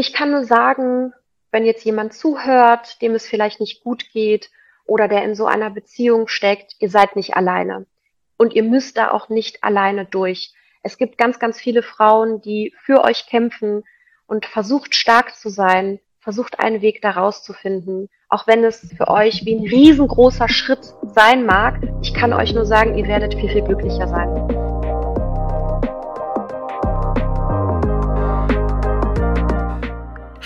Ich kann nur sagen, wenn jetzt jemand zuhört, dem es vielleicht nicht gut geht oder der in so einer Beziehung steckt, ihr seid nicht alleine. Und ihr müsst da auch nicht alleine durch. Es gibt ganz, ganz viele Frauen, die für euch kämpfen und versucht stark zu sein, versucht einen Weg daraus zu finden. Auch wenn es für euch wie ein riesengroßer Schritt sein mag, ich kann euch nur sagen, ihr werdet viel, viel glücklicher sein.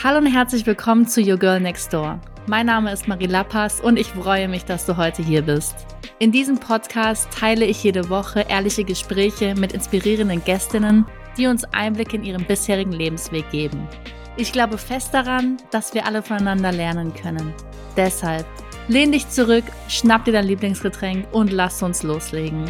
Hallo und herzlich willkommen zu Your Girl Next Door. Mein Name ist Marie Lappas und ich freue mich, dass du heute hier bist. In diesem Podcast teile ich jede Woche ehrliche Gespräche mit inspirierenden Gästinnen, die uns Einblick in ihren bisherigen Lebensweg geben. Ich glaube fest daran, dass wir alle voneinander lernen können. Deshalb lehn dich zurück, schnapp dir dein Lieblingsgetränk und lass uns loslegen.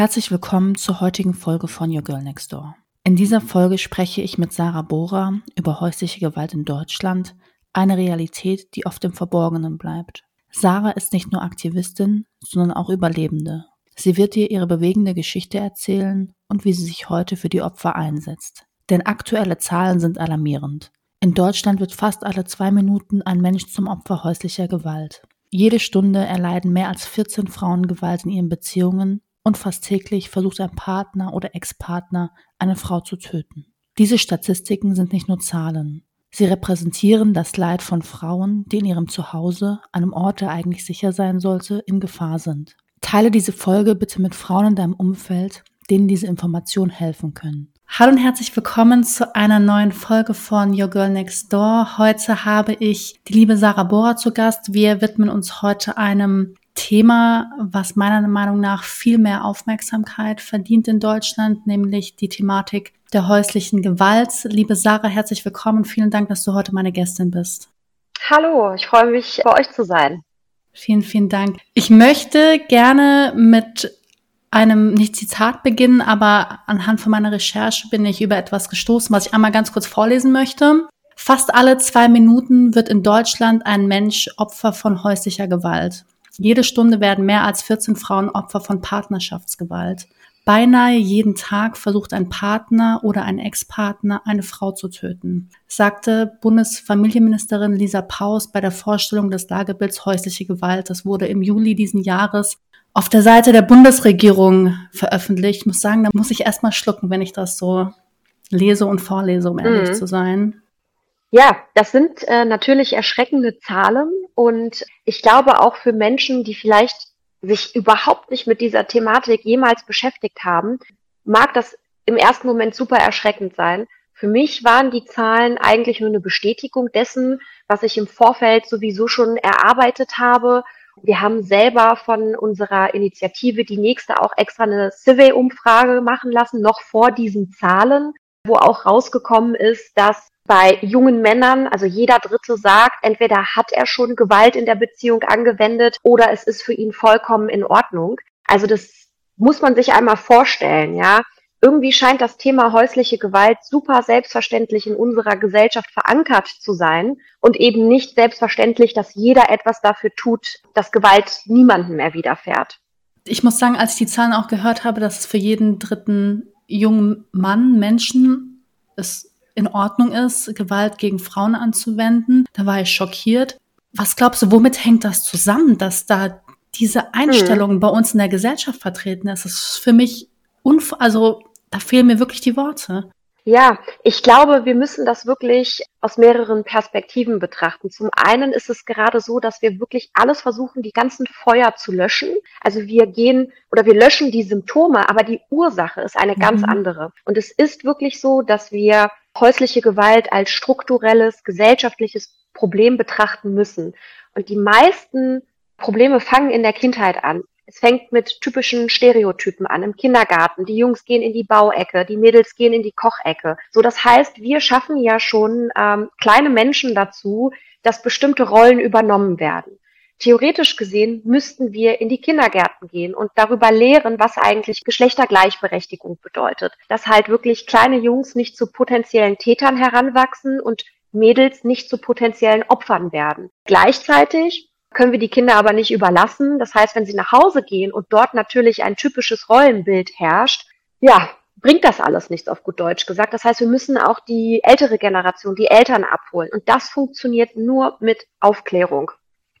Herzlich willkommen zur heutigen Folge von Your Girl Next Door. In dieser Folge spreche ich mit Sarah Bohrer über häusliche Gewalt in Deutschland, eine Realität, die oft im Verborgenen bleibt. Sarah ist nicht nur Aktivistin, sondern auch Überlebende. Sie wird dir ihre bewegende Geschichte erzählen und wie sie sich heute für die Opfer einsetzt. Denn aktuelle Zahlen sind alarmierend. In Deutschland wird fast alle zwei Minuten ein Mensch zum Opfer häuslicher Gewalt. Jede Stunde erleiden mehr als 14 Frauen Gewalt in ihren Beziehungen und fast täglich versucht ein Partner oder Ex-Partner eine Frau zu töten. Diese Statistiken sind nicht nur Zahlen. Sie repräsentieren das Leid von Frauen, die in ihrem Zuhause, einem Ort, der eigentlich sicher sein sollte, in Gefahr sind. Teile diese Folge bitte mit Frauen in deinem Umfeld, denen diese Informationen helfen können. Hallo und herzlich willkommen zu einer neuen Folge von Your Girl Next Door. Heute habe ich die liebe Sarah Bohrer zu Gast. Wir widmen uns heute einem Thema, was meiner Meinung nach viel mehr Aufmerksamkeit verdient in Deutschland, nämlich die Thematik der häuslichen Gewalt. Liebe Sarah, herzlich willkommen. Vielen Dank, dass du heute meine Gästin bist. Hallo, ich freue mich, bei euch zu sein. Vielen, vielen Dank. Ich möchte gerne mit einem, nicht Zitat beginnen, aber anhand von meiner Recherche bin ich über etwas gestoßen, was ich einmal ganz kurz vorlesen möchte. Fast alle zwei Minuten wird in Deutschland ein Mensch Opfer von häuslicher Gewalt. Jede Stunde werden mehr als 14 Frauen Opfer von Partnerschaftsgewalt. Beinahe jeden Tag versucht ein Partner oder ein Ex-Partner eine Frau zu töten, sagte Bundesfamilienministerin Lisa Paus bei der Vorstellung des Lagebilds häusliche Gewalt. Das wurde im Juli diesen Jahres auf der Seite der Bundesregierung veröffentlicht. Ich muss sagen, da muss ich erstmal schlucken, wenn ich das so lese und vorlese, um ehrlich mhm. zu sein. Ja, das sind äh, natürlich erschreckende Zahlen und ich glaube auch für Menschen, die vielleicht sich überhaupt nicht mit dieser Thematik jemals beschäftigt haben, mag das im ersten Moment super erschreckend sein. Für mich waren die Zahlen eigentlich nur eine Bestätigung dessen, was ich im Vorfeld sowieso schon erarbeitet habe. Wir haben selber von unserer Initiative die nächste auch extra eine Survey-Umfrage machen lassen, noch vor diesen Zahlen, wo auch rausgekommen ist, dass bei jungen Männern, also jeder Dritte sagt, entweder hat er schon Gewalt in der Beziehung angewendet oder es ist für ihn vollkommen in Ordnung. Also das muss man sich einmal vorstellen, ja. Irgendwie scheint das Thema häusliche Gewalt super selbstverständlich in unserer Gesellschaft verankert zu sein und eben nicht selbstverständlich, dass jeder etwas dafür tut, dass Gewalt niemandem mehr widerfährt. Ich muss sagen, als ich die Zahlen auch gehört habe, dass es für jeden dritten jungen Mann, Menschen, es in Ordnung ist, Gewalt gegen Frauen anzuwenden. Da war ich schockiert. Was glaubst du, womit hängt das zusammen, dass da diese Einstellung mhm. bei uns in der Gesellschaft vertreten ist? Das ist für mich, unf also da fehlen mir wirklich die Worte. Ja, ich glaube, wir müssen das wirklich aus mehreren Perspektiven betrachten. Zum einen ist es gerade so, dass wir wirklich alles versuchen, die ganzen Feuer zu löschen. Also wir gehen oder wir löschen die Symptome, aber die Ursache ist eine mhm. ganz andere. Und es ist wirklich so, dass wir häusliche Gewalt als strukturelles gesellschaftliches Problem betrachten müssen. Und die meisten Probleme fangen in der Kindheit an. Es fängt mit typischen Stereotypen an im Kindergarten. Die Jungs gehen in die Bauecke, die Mädels gehen in die Kochecke. So, das heißt, wir schaffen ja schon ähm, kleine Menschen dazu, dass bestimmte Rollen übernommen werden. Theoretisch gesehen müssten wir in die Kindergärten gehen und darüber lehren, was eigentlich Geschlechtergleichberechtigung bedeutet. Dass halt wirklich kleine Jungs nicht zu potenziellen Tätern heranwachsen und Mädels nicht zu potenziellen Opfern werden. Gleichzeitig können wir die Kinder aber nicht überlassen. Das heißt, wenn sie nach Hause gehen und dort natürlich ein typisches Rollenbild herrscht, ja, bringt das alles nichts auf gut Deutsch gesagt. Das heißt, wir müssen auch die ältere Generation, die Eltern abholen. Und das funktioniert nur mit Aufklärung.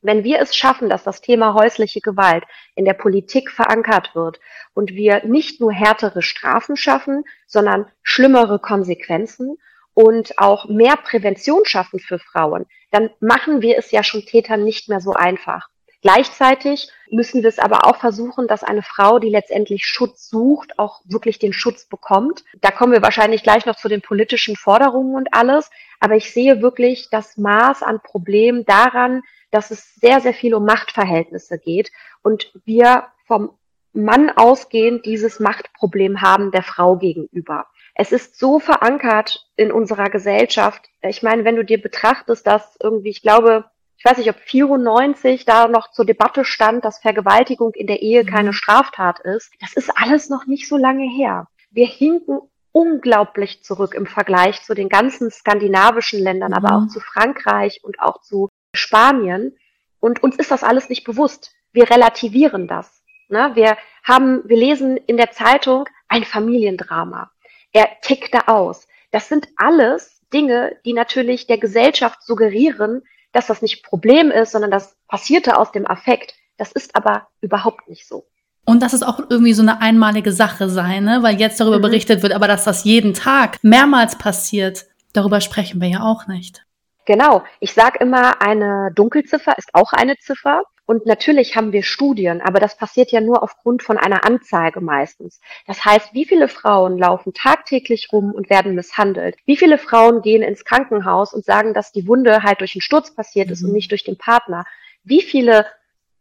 Wenn wir es schaffen, dass das Thema häusliche Gewalt in der Politik verankert wird und wir nicht nur härtere Strafen schaffen, sondern schlimmere Konsequenzen und auch mehr Prävention schaffen für Frauen, dann machen wir es ja schon Tätern nicht mehr so einfach. Gleichzeitig müssen wir es aber auch versuchen, dass eine Frau, die letztendlich Schutz sucht, auch wirklich den Schutz bekommt. Da kommen wir wahrscheinlich gleich noch zu den politischen Forderungen und alles. Aber ich sehe wirklich das Maß an Problemen daran, dass es sehr, sehr viel um Machtverhältnisse geht und wir vom Mann ausgehend dieses Machtproblem haben der Frau gegenüber. Es ist so verankert in unserer Gesellschaft. Ich meine, wenn du dir betrachtest, dass irgendwie, ich glaube, ich weiß nicht, ob 94 da noch zur Debatte stand, dass Vergewaltigung in der Ehe keine mhm. Straftat ist. Das ist alles noch nicht so lange her. Wir hinken unglaublich zurück im Vergleich zu den ganzen skandinavischen Ländern, mhm. aber auch zu Frankreich und auch zu Spanien. Und uns ist das alles nicht bewusst. Wir relativieren das. Ne? Wir haben, wir lesen in der Zeitung ein Familiendrama. Er tickte aus. Das sind alles Dinge, die natürlich der Gesellschaft suggerieren, dass das nicht Problem ist, sondern das passierte aus dem Affekt. Das ist aber überhaupt nicht so. Und dass es auch irgendwie so eine einmalige Sache sei, ne? weil jetzt darüber mhm. berichtet wird, aber dass das jeden Tag mehrmals passiert, darüber sprechen wir ja auch nicht. Genau. Ich sage immer, eine Dunkelziffer ist auch eine Ziffer. Und natürlich haben wir Studien, aber das passiert ja nur aufgrund von einer Anzeige meistens. Das heißt, wie viele Frauen laufen tagtäglich rum und werden misshandelt? Wie viele Frauen gehen ins Krankenhaus und sagen, dass die Wunde halt durch einen Sturz passiert ist mhm. und nicht durch den Partner? Wie viele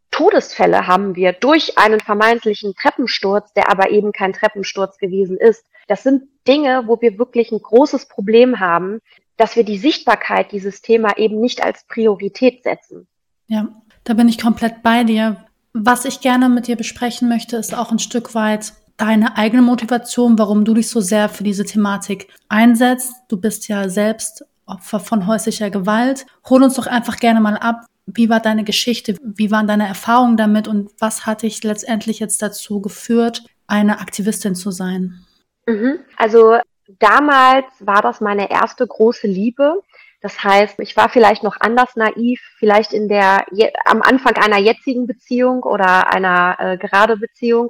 Todesfälle haben wir durch einen vermeintlichen Treppensturz, der aber eben kein Treppensturz gewesen ist? Das sind Dinge, wo wir wirklich ein großes Problem haben, dass wir die Sichtbarkeit dieses Thema eben nicht als Priorität setzen. Ja, da bin ich komplett bei dir. Was ich gerne mit dir besprechen möchte, ist auch ein Stück weit deine eigene Motivation, warum du dich so sehr für diese Thematik einsetzt. Du bist ja selbst Opfer von häuslicher Gewalt. Hol uns doch einfach gerne mal ab. Wie war deine Geschichte? Wie waren deine Erfahrungen damit? Und was hat dich letztendlich jetzt dazu geführt, eine Aktivistin zu sein? Mhm. Also damals war das meine erste große Liebe. Das heißt, ich war vielleicht noch anders naiv, vielleicht in der am Anfang einer jetzigen Beziehung oder einer äh, gerade Beziehung.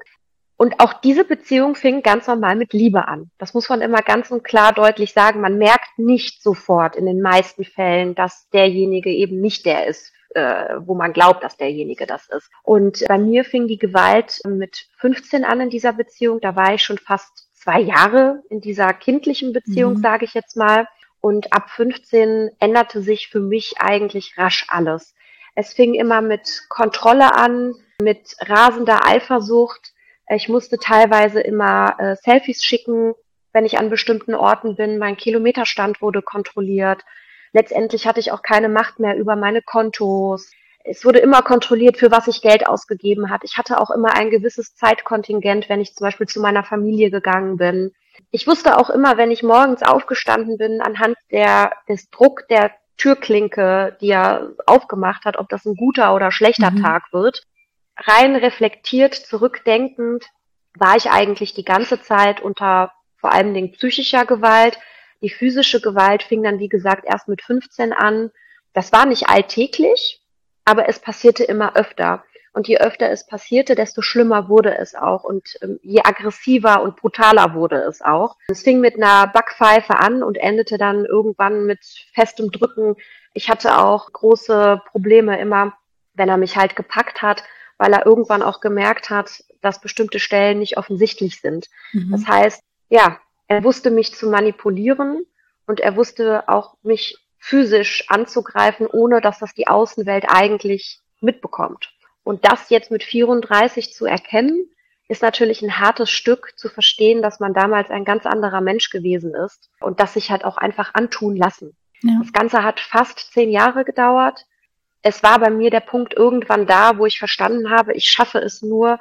Und auch diese Beziehung fing ganz normal mit Liebe an. Das muss man immer ganz und klar deutlich sagen. Man merkt nicht sofort in den meisten Fällen, dass derjenige eben nicht der ist, äh, wo man glaubt, dass derjenige das ist. Und bei mir fing die Gewalt mit 15 an in dieser Beziehung. Da war ich schon fast zwei Jahre in dieser kindlichen Beziehung, mhm. sage ich jetzt mal. Und ab 15 änderte sich für mich eigentlich rasch alles. Es fing immer mit Kontrolle an, mit rasender Eifersucht. Ich musste teilweise immer äh, Selfies schicken, wenn ich an bestimmten Orten bin. Mein Kilometerstand wurde kontrolliert. Letztendlich hatte ich auch keine Macht mehr über meine Kontos. Es wurde immer kontrolliert, für was ich Geld ausgegeben hat. Ich hatte auch immer ein gewisses Zeitkontingent, wenn ich zum Beispiel zu meiner Familie gegangen bin. Ich wusste auch immer, wenn ich morgens aufgestanden bin, anhand der, des Druck der Türklinke, die er aufgemacht hat, ob das ein guter oder schlechter mhm. Tag wird. Rein reflektiert, zurückdenkend, war ich eigentlich die ganze Zeit unter vor allem Dingen psychischer Gewalt. Die physische Gewalt fing dann, wie gesagt, erst mit 15 an. Das war nicht alltäglich, aber es passierte immer öfter. Und je öfter es passierte, desto schlimmer wurde es auch und ähm, je aggressiver und brutaler wurde es auch. Es fing mit einer Backpfeife an und endete dann irgendwann mit festem Drücken. Ich hatte auch große Probleme immer, wenn er mich halt gepackt hat, weil er irgendwann auch gemerkt hat, dass bestimmte Stellen nicht offensichtlich sind. Mhm. Das heißt, ja, er wusste mich zu manipulieren und er wusste auch mich physisch anzugreifen, ohne dass das die Außenwelt eigentlich mitbekommt. Und das jetzt mit 34 zu erkennen, ist natürlich ein hartes Stück zu verstehen, dass man damals ein ganz anderer Mensch gewesen ist und das sich halt auch einfach antun lassen. Ja. Das Ganze hat fast zehn Jahre gedauert. Es war bei mir der Punkt irgendwann da, wo ich verstanden habe, ich schaffe es nur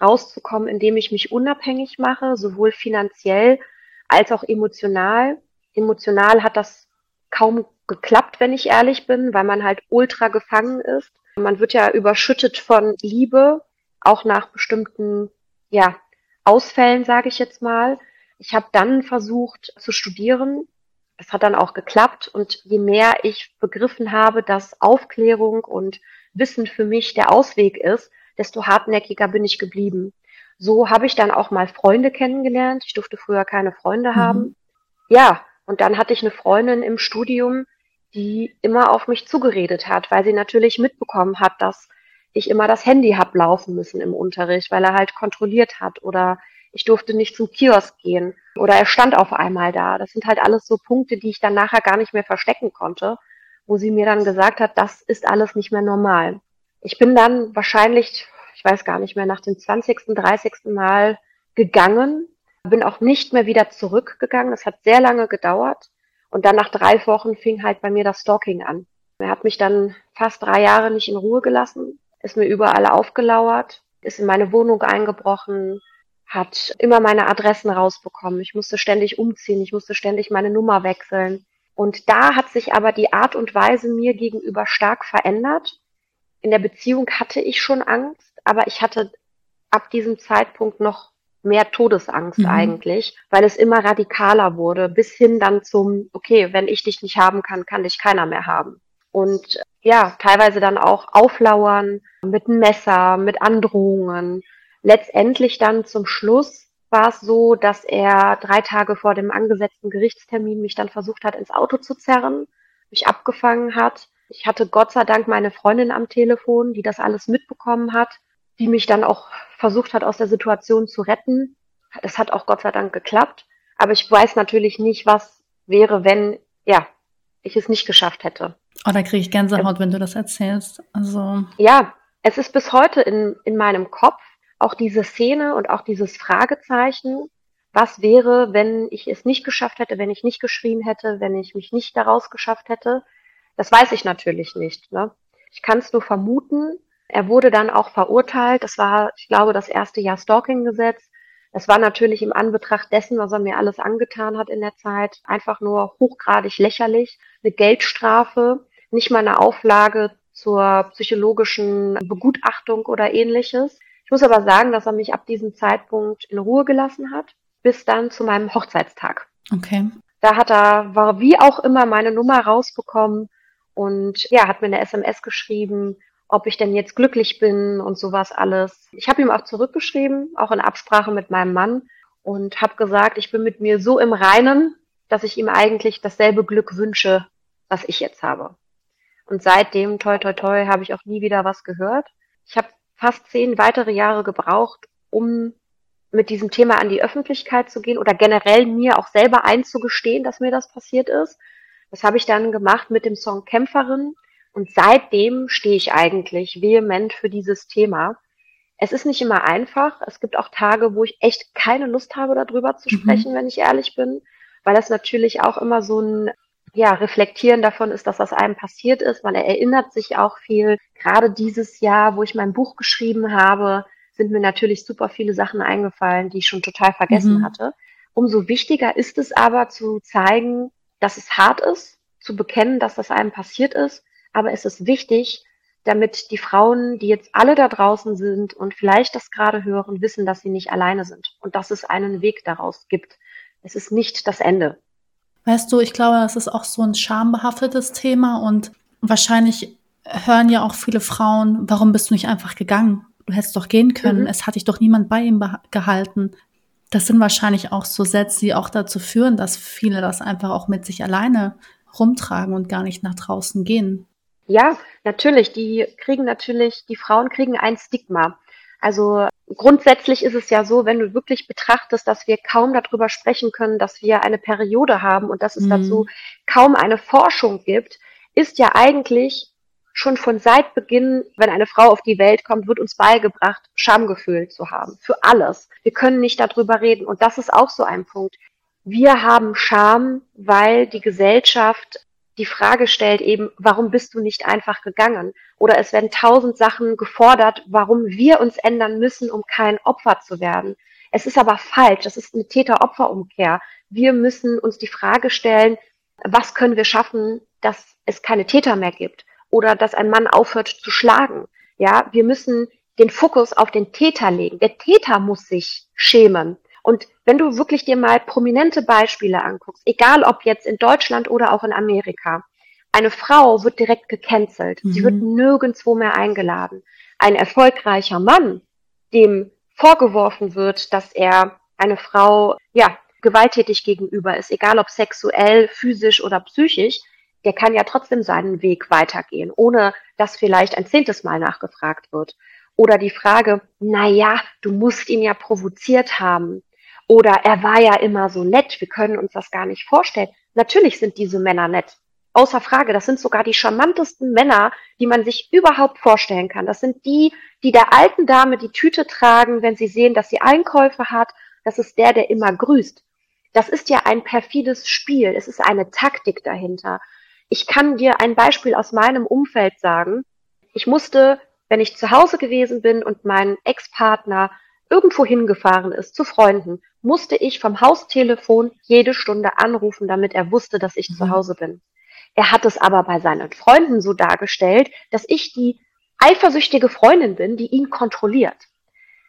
rauszukommen, indem ich mich unabhängig mache, sowohl finanziell als auch emotional. Emotional hat das kaum geklappt, wenn ich ehrlich bin, weil man halt ultra gefangen ist. Man wird ja überschüttet von Liebe, auch nach bestimmten, ja, Ausfällen, sage ich jetzt mal. Ich habe dann versucht zu studieren. Es hat dann auch geklappt. Und je mehr ich begriffen habe, dass Aufklärung und Wissen für mich der Ausweg ist, desto hartnäckiger bin ich geblieben. So habe ich dann auch mal Freunde kennengelernt. Ich durfte früher keine Freunde mhm. haben. Ja, und dann hatte ich eine Freundin im Studium, die immer auf mich zugeredet hat, weil sie natürlich mitbekommen hat, dass ich immer das Handy hab laufen müssen im Unterricht, weil er halt kontrolliert hat oder ich durfte nicht zum Kiosk gehen oder er stand auf einmal da. Das sind halt alles so Punkte, die ich dann nachher gar nicht mehr verstecken konnte, wo sie mir dann gesagt hat, das ist alles nicht mehr normal. Ich bin dann wahrscheinlich, ich weiß gar nicht mehr, nach dem 20., 30. Mal gegangen, bin auch nicht mehr wieder zurückgegangen. Das hat sehr lange gedauert. Und dann nach drei Wochen fing halt bei mir das Stalking an. Er hat mich dann fast drei Jahre nicht in Ruhe gelassen, ist mir überall aufgelauert, ist in meine Wohnung eingebrochen, hat immer meine Adressen rausbekommen. Ich musste ständig umziehen, ich musste ständig meine Nummer wechseln. Und da hat sich aber die Art und Weise mir gegenüber stark verändert. In der Beziehung hatte ich schon Angst, aber ich hatte ab diesem Zeitpunkt noch mehr Todesangst mhm. eigentlich, weil es immer radikaler wurde, bis hin dann zum, okay, wenn ich dich nicht haben kann, kann dich keiner mehr haben. Und ja, teilweise dann auch auflauern mit einem Messer, mit Androhungen. Letztendlich dann zum Schluss war es so, dass er drei Tage vor dem angesetzten Gerichtstermin mich dann versucht hat, ins Auto zu zerren, mich abgefangen hat. Ich hatte Gott sei Dank meine Freundin am Telefon, die das alles mitbekommen hat die mich dann auch versucht hat, aus der Situation zu retten. Das hat auch Gott sei Dank geklappt. Aber ich weiß natürlich nicht, was wäre, wenn, ja, ich es nicht geschafft hätte. Oh, da kriege ich Gänsehaut, ähm, wenn du das erzählst. Also. Ja, es ist bis heute in, in meinem Kopf auch diese Szene und auch dieses Fragezeichen. Was wäre, wenn ich es nicht geschafft hätte, wenn ich nicht geschrien hätte, wenn ich mich nicht daraus geschafft hätte? Das weiß ich natürlich nicht. Ne? Ich kann es nur vermuten, er wurde dann auch verurteilt. Das war, ich glaube, das erste Jahr Stalking-Gesetz. Das war natürlich im Anbetracht dessen, was er mir alles angetan hat in der Zeit, einfach nur hochgradig lächerlich. Eine Geldstrafe, nicht mal eine Auflage zur psychologischen Begutachtung oder ähnliches. Ich muss aber sagen, dass er mich ab diesem Zeitpunkt in Ruhe gelassen hat, bis dann zu meinem Hochzeitstag. Okay. Da hat er, war wie auch immer, meine Nummer rausbekommen und ja, hat mir eine SMS geschrieben, ob ich denn jetzt glücklich bin und sowas alles. Ich habe ihm auch zurückgeschrieben, auch in Absprache mit meinem Mann und habe gesagt, ich bin mit mir so im Reinen, dass ich ihm eigentlich dasselbe Glück wünsche, was ich jetzt habe. Und seitdem, toi, toi, toi, habe ich auch nie wieder was gehört. Ich habe fast zehn weitere Jahre gebraucht, um mit diesem Thema an die Öffentlichkeit zu gehen oder generell mir auch selber einzugestehen, dass mir das passiert ist. Das habe ich dann gemacht mit dem Song Kämpferin. Und seitdem stehe ich eigentlich vehement für dieses Thema. Es ist nicht immer einfach. Es gibt auch Tage, wo ich echt keine Lust habe, darüber zu mhm. sprechen, mhm. wenn ich ehrlich bin, weil das natürlich auch immer so ein ja, Reflektieren davon ist, dass was einem passiert ist. Man erinnert sich auch viel. Gerade dieses Jahr, wo ich mein Buch geschrieben habe, sind mir natürlich super viele Sachen eingefallen, die ich schon total vergessen mhm. hatte. Umso wichtiger ist es aber zu zeigen, dass es hart ist, zu bekennen, dass das einem passiert ist aber es ist wichtig, damit die Frauen, die jetzt alle da draußen sind und vielleicht das gerade hören, wissen, dass sie nicht alleine sind und dass es einen Weg daraus gibt. Es ist nicht das Ende. Weißt du, ich glaube, das ist auch so ein schambehaftetes Thema und wahrscheinlich hören ja auch viele Frauen, warum bist du nicht einfach gegangen? Du hättest doch gehen können. Mhm. Es hat dich doch niemand bei ihm gehalten. Das sind wahrscheinlich auch so Sätze, die auch dazu führen, dass viele das einfach auch mit sich alleine rumtragen und gar nicht nach draußen gehen. Ja, natürlich. Die kriegen natürlich, die Frauen kriegen ein Stigma. Also grundsätzlich ist es ja so, wenn du wirklich betrachtest, dass wir kaum darüber sprechen können, dass wir eine Periode haben und dass es mhm. dazu kaum eine Forschung gibt, ist ja eigentlich schon von seit Beginn, wenn eine Frau auf die Welt kommt, wird uns beigebracht, Schamgefühl zu haben. Für alles. Wir können nicht darüber reden. Und das ist auch so ein Punkt. Wir haben Scham, weil die Gesellschaft die Frage stellt eben, warum bist du nicht einfach gegangen? Oder es werden tausend Sachen gefordert, warum wir uns ändern müssen, um kein Opfer zu werden. Es ist aber falsch. Das ist eine Täter-Opfer-Umkehr. Wir müssen uns die Frage stellen, was können wir schaffen, dass es keine Täter mehr gibt? oder dass ein Mann aufhört zu schlagen. Ja, wir müssen den Fokus auf den Täter legen. Der Täter muss sich schämen. Und wenn du wirklich dir mal prominente Beispiele anguckst, egal ob jetzt in Deutschland oder auch in Amerika, eine Frau wird direkt gecancelt. Mhm. Sie wird mhm. nirgendwo mehr eingeladen. Ein erfolgreicher Mann, dem vorgeworfen wird, dass er eine Frau, ja, gewalttätig gegenüber ist, egal ob sexuell, physisch oder psychisch, der kann ja trotzdem seinen Weg weitergehen, ohne dass vielleicht ein zehntes Mal nachgefragt wird. Oder die Frage, na ja, du musst ihn ja provoziert haben. Oder er war ja immer so nett, wir können uns das gar nicht vorstellen. Natürlich sind diese Männer nett. Außer Frage, das sind sogar die charmantesten Männer, die man sich überhaupt vorstellen kann. Das sind die, die der alten Dame die Tüte tragen, wenn sie sehen, dass sie Einkäufe hat. Das ist der, der immer grüßt. Das ist ja ein perfides Spiel. Es ist eine Taktik dahinter. Ich kann dir ein Beispiel aus meinem Umfeld sagen. Ich musste, wenn ich zu Hause gewesen bin und mein Ex-Partner irgendwo hingefahren ist zu Freunden, musste ich vom Haustelefon jede Stunde anrufen, damit er wusste, dass ich mhm. zu Hause bin. Er hat es aber bei seinen Freunden so dargestellt, dass ich die eifersüchtige Freundin bin, die ihn kontrolliert.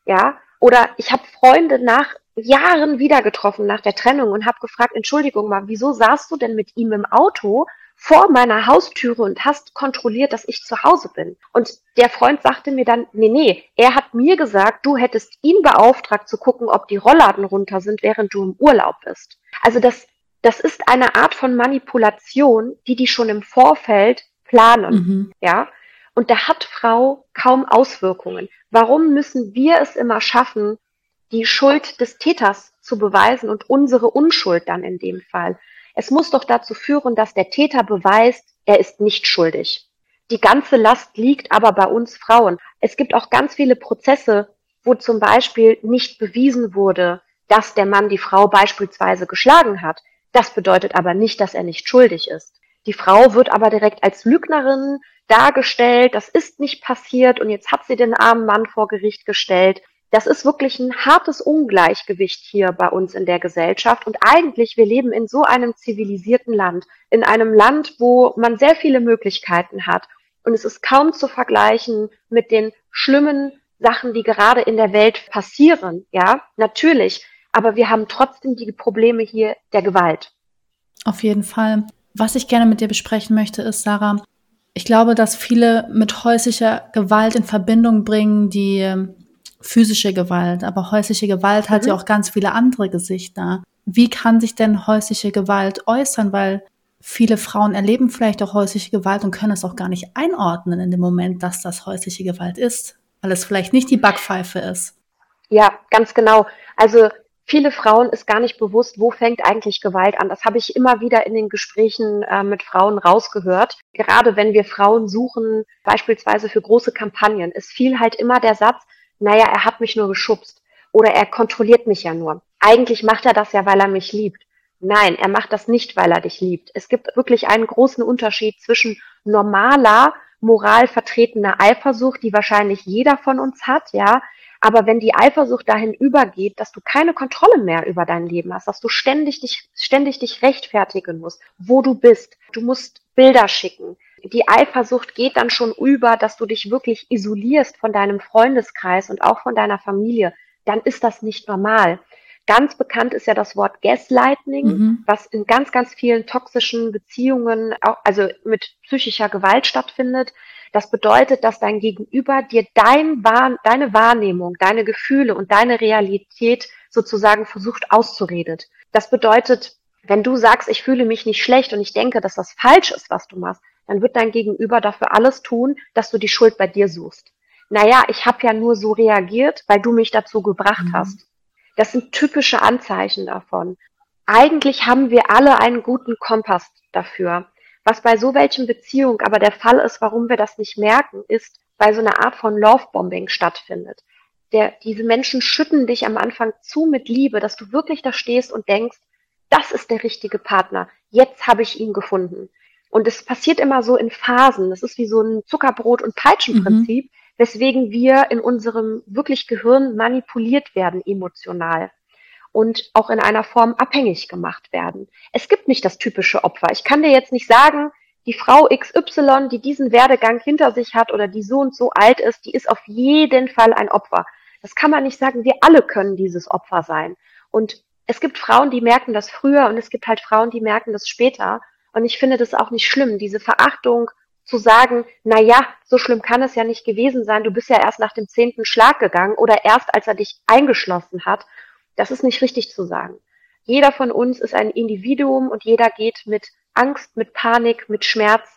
Ja, oder ich habe Freunde nach Jahren wieder getroffen nach der Trennung und habe gefragt, Entschuldigung mal, wieso saßt du denn mit ihm im Auto vor meiner Haustüre und hast kontrolliert, dass ich zu Hause bin? Und der Freund sagte mir dann, nee, nee, er hat mir gesagt, du hättest ihn beauftragt zu gucken, ob die Rollladen runter sind, während du im Urlaub bist. Also das, das ist eine Art von Manipulation, die die schon im Vorfeld planen, mhm. ja? Und da hat Frau kaum Auswirkungen. Warum müssen wir es immer schaffen, die Schuld des Täters zu beweisen und unsere Unschuld dann in dem Fall. Es muss doch dazu führen, dass der Täter beweist, er ist nicht schuldig. Die ganze Last liegt aber bei uns Frauen. Es gibt auch ganz viele Prozesse, wo zum Beispiel nicht bewiesen wurde, dass der Mann die Frau beispielsweise geschlagen hat. Das bedeutet aber nicht, dass er nicht schuldig ist. Die Frau wird aber direkt als Lügnerin dargestellt, das ist nicht passiert und jetzt hat sie den armen Mann vor Gericht gestellt das ist wirklich ein hartes Ungleichgewicht hier bei uns in der Gesellschaft. Und eigentlich, wir leben in so einem zivilisierten Land, in einem Land, wo man sehr viele Möglichkeiten hat. Und es ist kaum zu vergleichen mit den schlimmen Sachen, die gerade in der Welt passieren. Ja, natürlich. Aber wir haben trotzdem die Probleme hier der Gewalt. Auf jeden Fall. Was ich gerne mit dir besprechen möchte, ist, Sarah, ich glaube, dass viele mit häuslicher Gewalt in Verbindung bringen, die physische Gewalt, aber häusliche Gewalt hat mhm. ja auch ganz viele andere Gesichter. Wie kann sich denn häusliche Gewalt äußern? Weil viele Frauen erleben vielleicht auch häusliche Gewalt und können es auch gar nicht einordnen in dem Moment, dass das häusliche Gewalt ist, weil es vielleicht nicht die Backpfeife ist. Ja, ganz genau. Also viele Frauen ist gar nicht bewusst, wo fängt eigentlich Gewalt an. Das habe ich immer wieder in den Gesprächen äh, mit Frauen rausgehört. Gerade wenn wir Frauen suchen, beispielsweise für große Kampagnen, ist viel halt immer der Satz, naja, er hat mich nur geschubst oder er kontrolliert mich ja nur. Eigentlich macht er das ja, weil er mich liebt. Nein, er macht das nicht, weil er dich liebt. Es gibt wirklich einen großen Unterschied zwischen normaler, moral vertretener Eifersucht, die wahrscheinlich jeder von uns hat, ja. Aber wenn die Eifersucht dahin übergeht, dass du keine Kontrolle mehr über dein Leben hast, dass du ständig dich, ständig dich rechtfertigen musst, wo du bist. Du musst Bilder schicken die Eifersucht geht dann schon über, dass du dich wirklich isolierst von deinem Freundeskreis und auch von deiner Familie, dann ist das nicht normal. Ganz bekannt ist ja das Wort Gaslighting, mhm. was in ganz, ganz vielen toxischen Beziehungen, auch, also mit psychischer Gewalt stattfindet. Das bedeutet, dass dein Gegenüber dir dein, deine Wahrnehmung, deine Gefühle und deine Realität sozusagen versucht auszuredet. Das bedeutet, wenn du sagst, ich fühle mich nicht schlecht und ich denke, dass das falsch ist, was du machst, dann wird dein Gegenüber dafür alles tun, dass du die Schuld bei dir suchst. Naja, ich habe ja nur so reagiert, weil du mich dazu gebracht mhm. hast. Das sind typische Anzeichen davon. Eigentlich haben wir alle einen guten Kompass dafür. Was bei so welchen Beziehungen aber der Fall ist, warum wir das nicht merken, ist, weil so eine Art von Lovebombing stattfindet. Der, diese Menschen schütten dich am Anfang zu mit Liebe, dass du wirklich da stehst und denkst, das ist der richtige Partner. Jetzt habe ich ihn gefunden. Und es passiert immer so in Phasen. Das ist wie so ein Zuckerbrot- und Peitschenprinzip, mhm. weswegen wir in unserem wirklich Gehirn manipuliert werden emotional und auch in einer Form abhängig gemacht werden. Es gibt nicht das typische Opfer. Ich kann dir jetzt nicht sagen, die Frau XY, die diesen Werdegang hinter sich hat oder die so und so alt ist, die ist auf jeden Fall ein Opfer. Das kann man nicht sagen. Wir alle können dieses Opfer sein. Und es gibt Frauen, die merken das früher und es gibt halt Frauen, die merken das später. Und ich finde das auch nicht schlimm, diese Verachtung zu sagen, na ja, so schlimm kann es ja nicht gewesen sein. Du bist ja erst nach dem zehnten Schlag gegangen oder erst als er dich eingeschlossen hat. Das ist nicht richtig zu sagen. Jeder von uns ist ein Individuum und jeder geht mit Angst, mit Panik, mit Schmerz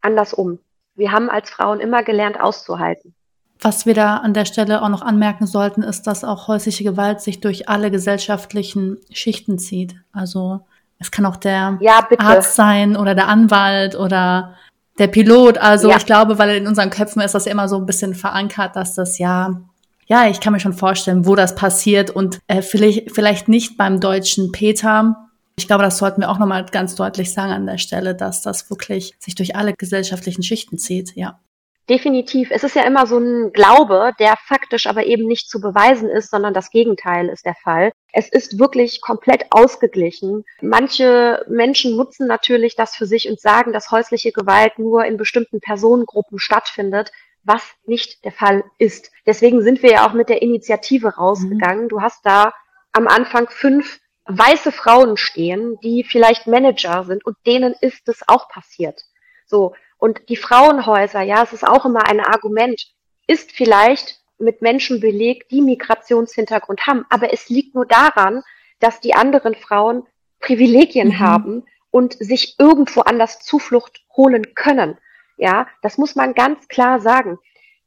anders um. Wir haben als Frauen immer gelernt auszuhalten. Was wir da an der Stelle auch noch anmerken sollten, ist, dass auch häusliche Gewalt sich durch alle gesellschaftlichen Schichten zieht. Also es kann auch der ja, Arzt sein oder der Anwalt oder der Pilot. Also ja. ich glaube, weil in unseren Köpfen ist das immer so ein bisschen verankert, dass das ja, ja, ich kann mir schon vorstellen, wo das passiert und äh, vielleicht, vielleicht nicht beim deutschen Peter. Ich glaube, das sollten wir auch nochmal ganz deutlich sagen an der Stelle, dass das wirklich sich durch alle gesellschaftlichen Schichten zieht, ja. Definitiv. Es ist ja immer so ein Glaube, der faktisch aber eben nicht zu beweisen ist, sondern das Gegenteil ist der Fall. Es ist wirklich komplett ausgeglichen. Manche Menschen nutzen natürlich das für sich und sagen, dass häusliche Gewalt nur in bestimmten Personengruppen stattfindet, was nicht der Fall ist. Deswegen sind wir ja auch mit der Initiative rausgegangen. Mhm. Du hast da am Anfang fünf weiße Frauen stehen, die vielleicht Manager sind und denen ist es auch passiert. So. Und die Frauenhäuser, ja, es ist auch immer ein Argument, ist vielleicht mit Menschen belegt, die Migrationshintergrund haben. Aber es liegt nur daran, dass die anderen Frauen Privilegien mhm. haben und sich irgendwo anders Zuflucht holen können. Ja, das muss man ganz klar sagen.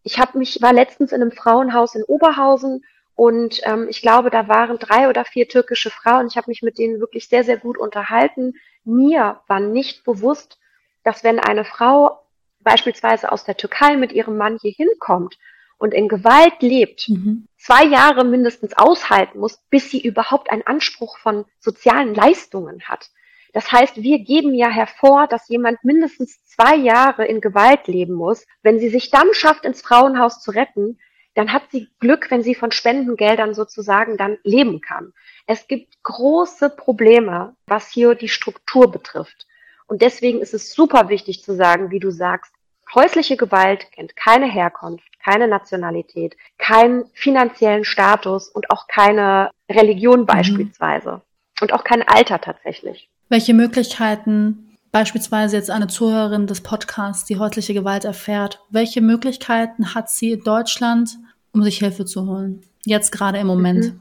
Ich habe mich war letztens in einem Frauenhaus in Oberhausen und ähm, ich glaube, da waren drei oder vier türkische Frauen. Ich habe mich mit denen wirklich sehr sehr gut unterhalten. Mir war nicht bewusst, dass wenn eine Frau beispielsweise aus der Türkei mit ihrem Mann hier hinkommt und in Gewalt lebt, mhm. zwei Jahre mindestens aushalten muss, bis sie überhaupt einen Anspruch von sozialen Leistungen hat. Das heißt, wir geben ja hervor, dass jemand mindestens zwei Jahre in Gewalt leben muss. Wenn sie sich dann schafft, ins Frauenhaus zu retten, dann hat sie Glück, wenn sie von Spendengeldern sozusagen dann leben kann. Es gibt große Probleme, was hier die Struktur betrifft. Und deswegen ist es super wichtig zu sagen, wie du sagst, häusliche Gewalt kennt keine Herkunft, keine Nationalität, keinen finanziellen Status und auch keine Religion mhm. beispielsweise. Mhm. Und auch kein Alter tatsächlich. Welche Möglichkeiten, beispielsweise jetzt eine Zuhörerin des Podcasts, die häusliche Gewalt erfährt, welche Möglichkeiten hat sie in Deutschland, um sich Hilfe zu holen? Jetzt gerade im Moment. Mhm.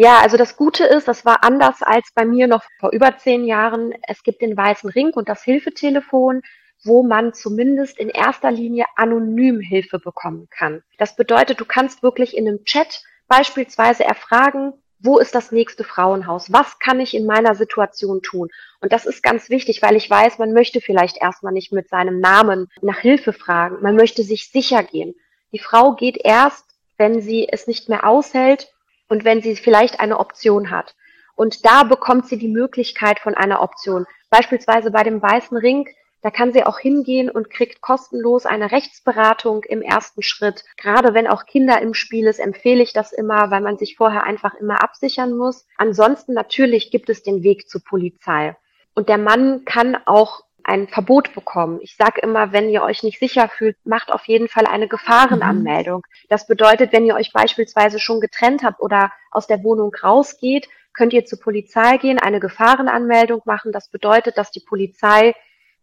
Ja, also das Gute ist, das war anders als bei mir noch vor über zehn Jahren. Es gibt den Weißen Ring und das Hilfetelefon, wo man zumindest in erster Linie anonym Hilfe bekommen kann. Das bedeutet, du kannst wirklich in einem Chat beispielsweise erfragen, wo ist das nächste Frauenhaus? Was kann ich in meiner Situation tun? Und das ist ganz wichtig, weil ich weiß, man möchte vielleicht erstmal nicht mit seinem Namen nach Hilfe fragen. Man möchte sich sicher gehen. Die Frau geht erst, wenn sie es nicht mehr aushält und wenn sie vielleicht eine Option hat. Und da bekommt sie die Möglichkeit von einer Option. Beispielsweise bei dem weißen Ring, da kann sie auch hingehen und kriegt kostenlos eine Rechtsberatung im ersten Schritt. Gerade wenn auch Kinder im Spiel ist, empfehle ich das immer, weil man sich vorher einfach immer absichern muss. Ansonsten natürlich gibt es den Weg zur Polizei. Und der Mann kann auch ein Verbot bekommen. Ich sage immer, wenn ihr euch nicht sicher fühlt, macht auf jeden Fall eine Gefahrenanmeldung. Mhm. Das bedeutet, wenn ihr euch beispielsweise schon getrennt habt oder aus der Wohnung rausgeht, könnt ihr zur Polizei gehen, eine Gefahrenanmeldung machen. Das bedeutet, dass die Polizei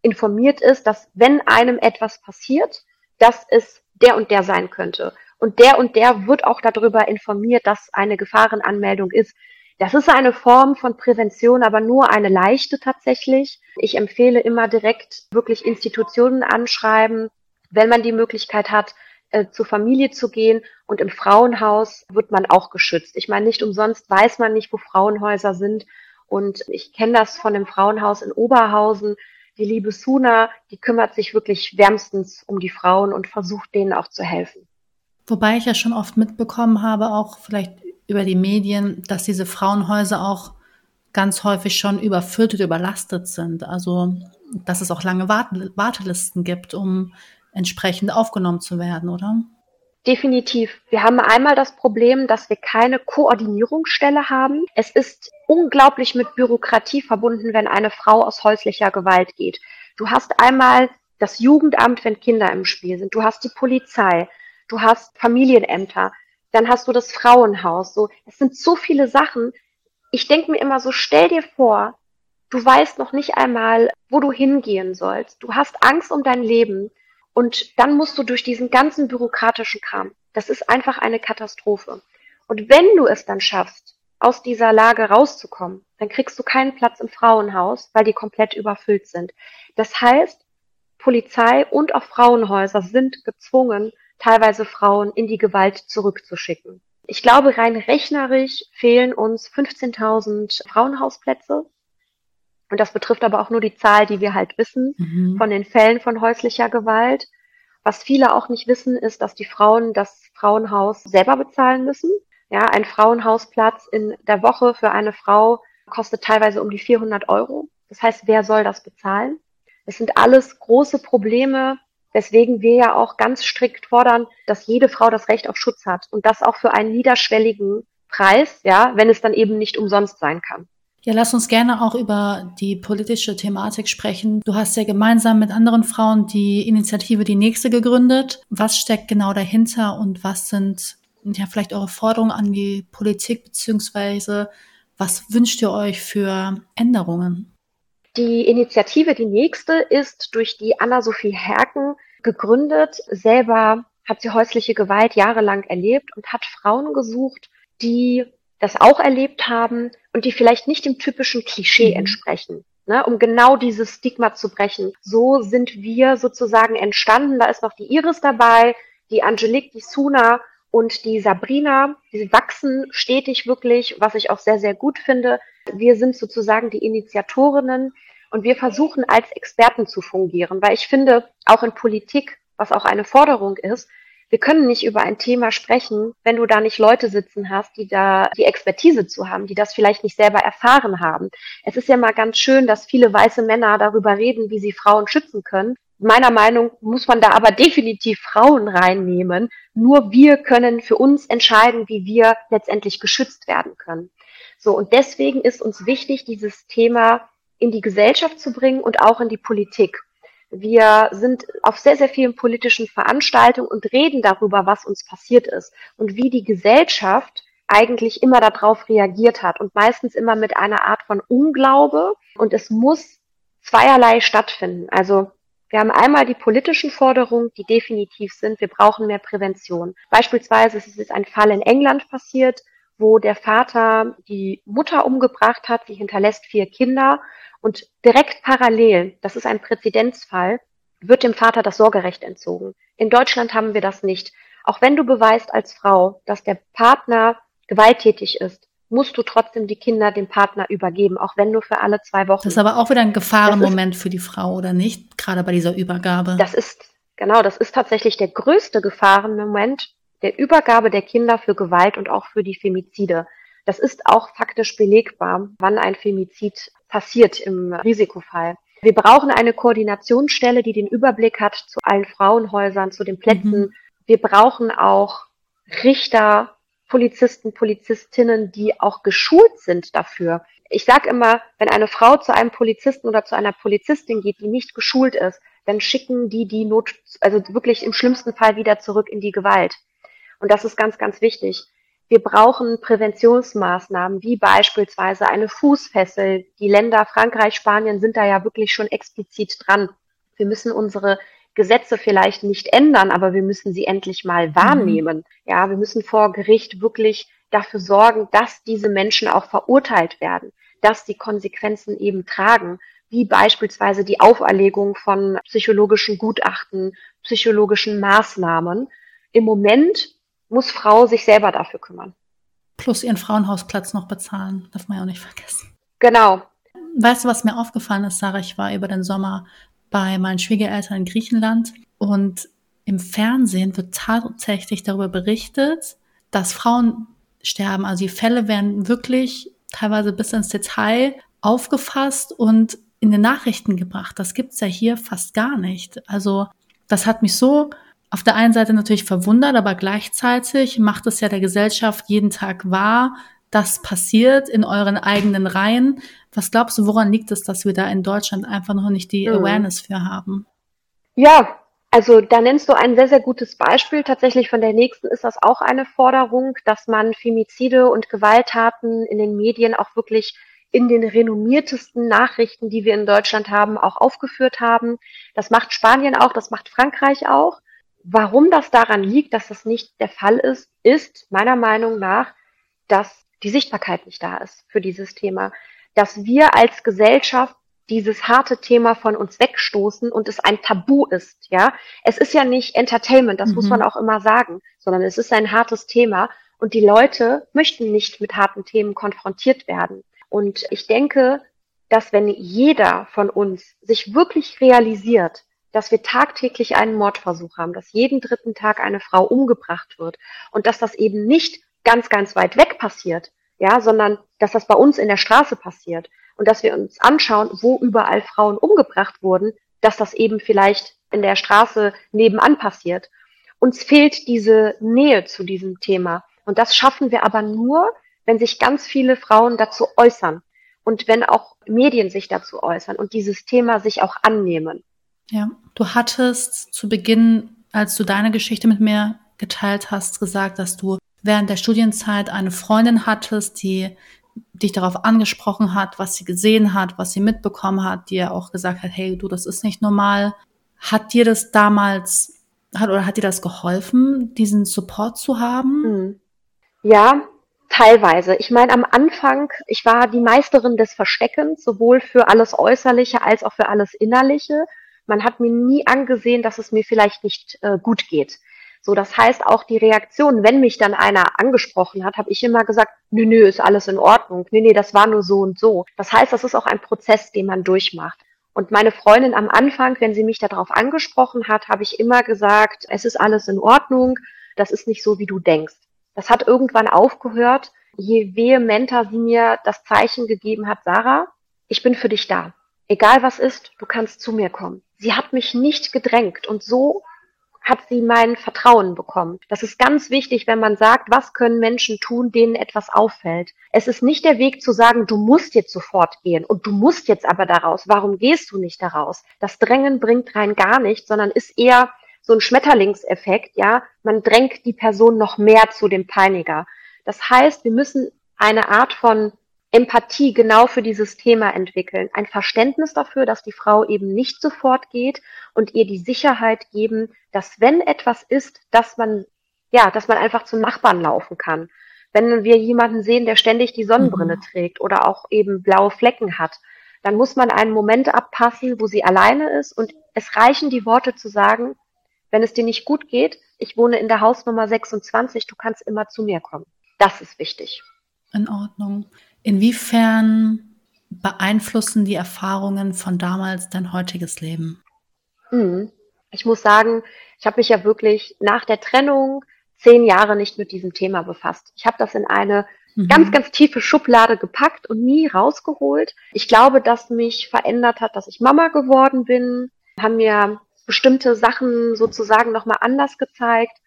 informiert ist, dass wenn einem etwas passiert, dass es der und der sein könnte. Und der und der wird auch darüber informiert, dass eine Gefahrenanmeldung ist. Das ist eine Form von Prävention, aber nur eine leichte tatsächlich. Ich empfehle immer direkt wirklich Institutionen anschreiben, wenn man die Möglichkeit hat, äh, zur Familie zu gehen. Und im Frauenhaus wird man auch geschützt. Ich meine, nicht umsonst weiß man nicht, wo Frauenhäuser sind. Und ich kenne das von dem Frauenhaus in Oberhausen. Die liebe Suna, die kümmert sich wirklich wärmstens um die Frauen und versucht denen auch zu helfen. Wobei ich ja schon oft mitbekommen habe, auch vielleicht über die Medien, dass diese Frauenhäuser auch ganz häufig schon überfüllt und überlastet sind. Also, dass es auch lange Wartelisten gibt, um entsprechend aufgenommen zu werden, oder? Definitiv. Wir haben einmal das Problem, dass wir keine Koordinierungsstelle haben. Es ist unglaublich mit Bürokratie verbunden, wenn eine Frau aus häuslicher Gewalt geht. Du hast einmal das Jugendamt, wenn Kinder im Spiel sind. Du hast die Polizei. Du hast Familienämter. Dann hast du das Frauenhaus. So, es sind so viele Sachen. Ich denke mir immer so, stell dir vor, du weißt noch nicht einmal, wo du hingehen sollst. Du hast Angst um dein Leben. Und dann musst du durch diesen ganzen bürokratischen Kram. Das ist einfach eine Katastrophe. Und wenn du es dann schaffst, aus dieser Lage rauszukommen, dann kriegst du keinen Platz im Frauenhaus, weil die komplett überfüllt sind. Das heißt, Polizei und auch Frauenhäuser sind gezwungen, teilweise Frauen in die Gewalt zurückzuschicken. Ich glaube, rein rechnerisch fehlen uns 15.000 Frauenhausplätze. Und das betrifft aber auch nur die Zahl, die wir halt wissen mhm. von den Fällen von häuslicher Gewalt. Was viele auch nicht wissen, ist, dass die Frauen das Frauenhaus selber bezahlen müssen. Ja, ein Frauenhausplatz in der Woche für eine Frau kostet teilweise um die 400 Euro. Das heißt, wer soll das bezahlen? Es sind alles große Probleme, weswegen wir ja auch ganz strikt fordern, dass jede Frau das Recht auf Schutz hat und das auch für einen niederschwelligen Preis, ja, wenn es dann eben nicht umsonst sein kann. Ja, lass uns gerne auch über die politische Thematik sprechen. Du hast ja gemeinsam mit anderen Frauen die Initiative Die Nächste gegründet. Was steckt genau dahinter und was sind ja vielleicht eure Forderungen an die Politik beziehungsweise was wünscht ihr euch für Änderungen? Die Initiative Die Nächste ist durch die Anna-Sophie Herken gegründet. Selber hat sie häusliche Gewalt jahrelang erlebt und hat Frauen gesucht, die das auch erlebt haben und die vielleicht nicht dem typischen Klischee mhm. entsprechen. Ne, um genau dieses Stigma zu brechen. So sind wir sozusagen entstanden. Da ist noch die Iris dabei, die Angelique, die Suna und die Sabrina, die wachsen stetig wirklich, was ich auch sehr, sehr gut finde. Wir sind sozusagen die Initiatorinnen und wir versuchen als Experten zu fungieren, weil ich finde, auch in Politik, was auch eine Forderung ist, wir können nicht über ein Thema sprechen, wenn du da nicht Leute sitzen hast, die da die Expertise zu haben, die das vielleicht nicht selber erfahren haben. Es ist ja mal ganz schön, dass viele weiße Männer darüber reden, wie sie Frauen schützen können. Meiner Meinung muss man da aber definitiv Frauen reinnehmen. Nur wir können für uns entscheiden, wie wir letztendlich geschützt werden können. So, und deswegen ist uns wichtig, dieses Thema in die Gesellschaft zu bringen und auch in die Politik. Wir sind auf sehr, sehr vielen politischen Veranstaltungen und reden darüber, was uns passiert ist und wie die Gesellschaft eigentlich immer darauf reagiert hat und meistens immer mit einer Art von Unglaube. Und es muss zweierlei stattfinden. Also wir haben einmal die politischen Forderungen, die definitiv sind, wir brauchen mehr Prävention. Beispielsweise ist es ein Fall in England passiert, wo der Vater die Mutter umgebracht hat, sie hinterlässt vier Kinder und direkt parallel, das ist ein Präzedenzfall, wird dem Vater das Sorgerecht entzogen. In Deutschland haben wir das nicht. Auch wenn du beweist als Frau, dass der Partner gewalttätig ist, musst du trotzdem die Kinder dem Partner übergeben, auch wenn nur für alle zwei Wochen. Das ist aber auch wieder ein Gefahrenmoment ist, für die Frau, oder nicht? Gerade bei dieser Übergabe. Das ist, genau, das ist tatsächlich der größte Gefahrenmoment der Übergabe der Kinder für Gewalt und auch für die Femizide. Das ist auch faktisch belegbar, wann ein Femizid passiert im Risikofall. Wir brauchen eine Koordinationsstelle, die den Überblick hat zu allen Frauenhäusern, zu den Plätzen. Mhm. Wir brauchen auch Richter, Polizisten, Polizistinnen, die auch geschult sind dafür. Ich sage immer, wenn eine Frau zu einem Polizisten oder zu einer Polizistin geht, die nicht geschult ist, dann schicken die die Not, also wirklich im schlimmsten Fall wieder zurück in die Gewalt. Und das ist ganz, ganz wichtig. Wir brauchen Präventionsmaßnahmen, wie beispielsweise eine Fußfessel. Die Länder Frankreich, Spanien sind da ja wirklich schon explizit dran. Wir müssen unsere Gesetze vielleicht nicht ändern, aber wir müssen sie endlich mal wahrnehmen. Mhm. Ja, wir müssen vor Gericht wirklich dafür sorgen, dass diese Menschen auch verurteilt werden, dass die Konsequenzen eben tragen, wie beispielsweise die Auferlegung von psychologischen Gutachten, psychologischen Maßnahmen. Im Moment muss Frau sich selber dafür kümmern. Plus ihren Frauenhausplatz noch bezahlen, darf man ja auch nicht vergessen. Genau. Weißt du, was mir aufgefallen ist, Sarah? Ich war über den Sommer bei meinen Schwiegereltern in Griechenland und im Fernsehen wird tatsächlich darüber berichtet, dass Frauen sterben. Also die Fälle werden wirklich teilweise bis ins Detail aufgefasst und in den Nachrichten gebracht. Das gibt's ja hier fast gar nicht. Also das hat mich so auf der einen Seite natürlich verwundert, aber gleichzeitig macht es ja der Gesellschaft jeden Tag wahr, das passiert in euren eigenen Reihen. Was glaubst du, woran liegt es, dass wir da in Deutschland einfach noch nicht die mhm. Awareness für haben? Ja, also da nennst du ein sehr, sehr gutes Beispiel. Tatsächlich von der nächsten ist das auch eine Forderung, dass man Femizide und Gewalttaten in den Medien auch wirklich in den renommiertesten Nachrichten, die wir in Deutschland haben, auch aufgeführt haben. Das macht Spanien auch, das macht Frankreich auch. Warum das daran liegt, dass das nicht der Fall ist, ist meiner Meinung nach, dass die Sichtbarkeit nicht da ist für dieses Thema. Dass wir als Gesellschaft dieses harte Thema von uns wegstoßen und es ein Tabu ist, ja. Es ist ja nicht Entertainment, das mhm. muss man auch immer sagen, sondern es ist ein hartes Thema und die Leute möchten nicht mit harten Themen konfrontiert werden. Und ich denke, dass wenn jeder von uns sich wirklich realisiert, dass wir tagtäglich einen Mordversuch haben, dass jeden dritten Tag eine Frau umgebracht wird und dass das eben nicht ganz, ganz weit weg passiert, ja, sondern dass das bei uns in der Straße passiert und dass wir uns anschauen, wo überall Frauen umgebracht wurden, dass das eben vielleicht in der Straße nebenan passiert. Uns fehlt diese Nähe zu diesem Thema. Und das schaffen wir aber nur, wenn sich ganz viele Frauen dazu äußern und wenn auch Medien sich dazu äußern und dieses Thema sich auch annehmen. Ja, du hattest zu Beginn, als du deine Geschichte mit mir geteilt hast, gesagt, dass du während der Studienzeit eine Freundin hattest, die dich darauf angesprochen hat, was sie gesehen hat, was sie mitbekommen hat, die ja auch gesagt hat, hey, du, das ist nicht normal. Hat dir das damals, hat, oder hat dir das geholfen, diesen Support zu haben? Hm. Ja, teilweise. Ich meine, am Anfang, ich war die Meisterin des Versteckens, sowohl für alles Äußerliche als auch für alles Innerliche. Man hat mir nie angesehen, dass es mir vielleicht nicht äh, gut geht. So, das heißt auch die Reaktion, wenn mich dann einer angesprochen hat, habe ich immer gesagt, nö, nö, ist alles in Ordnung. Nö, nö, das war nur so und so. Das heißt, das ist auch ein Prozess, den man durchmacht. Und meine Freundin am Anfang, wenn sie mich darauf angesprochen hat, habe ich immer gesagt, es ist alles in Ordnung, das ist nicht so, wie du denkst. Das hat irgendwann aufgehört, je vehementer sie mir das Zeichen gegeben hat, Sarah, ich bin für dich da. Egal was ist, du kannst zu mir kommen. Sie hat mich nicht gedrängt und so hat sie mein Vertrauen bekommen. Das ist ganz wichtig, wenn man sagt, was können Menschen tun, denen etwas auffällt. Es ist nicht der Weg zu sagen, du musst jetzt sofort gehen und du musst jetzt aber daraus. Warum gehst du nicht daraus? Das Drängen bringt rein gar nichts, sondern ist eher so ein Schmetterlingseffekt, ja. Man drängt die Person noch mehr zu dem Peiniger. Das heißt, wir müssen eine Art von Empathie genau für dieses Thema entwickeln. Ein Verständnis dafür, dass die Frau eben nicht sofort geht und ihr die Sicherheit geben, dass wenn etwas ist, dass man, ja, dass man einfach zum Nachbarn laufen kann. Wenn wir jemanden sehen, der ständig die Sonnenbrille mhm. trägt oder auch eben blaue Flecken hat, dann muss man einen Moment abpassen, wo sie alleine ist und es reichen die Worte zu sagen, wenn es dir nicht gut geht, ich wohne in der Hausnummer 26, du kannst immer zu mir kommen. Das ist wichtig. In Ordnung. Inwiefern beeinflussen die Erfahrungen von damals dein heutiges Leben? Mhm. Ich muss sagen, ich habe mich ja wirklich nach der Trennung zehn Jahre nicht mit diesem Thema befasst. Ich habe das in eine mhm. ganz, ganz tiefe Schublade gepackt und nie rausgeholt. Ich glaube, dass mich verändert hat, dass ich Mama geworden bin, haben mir bestimmte Sachen sozusagen nochmal anders gezeigt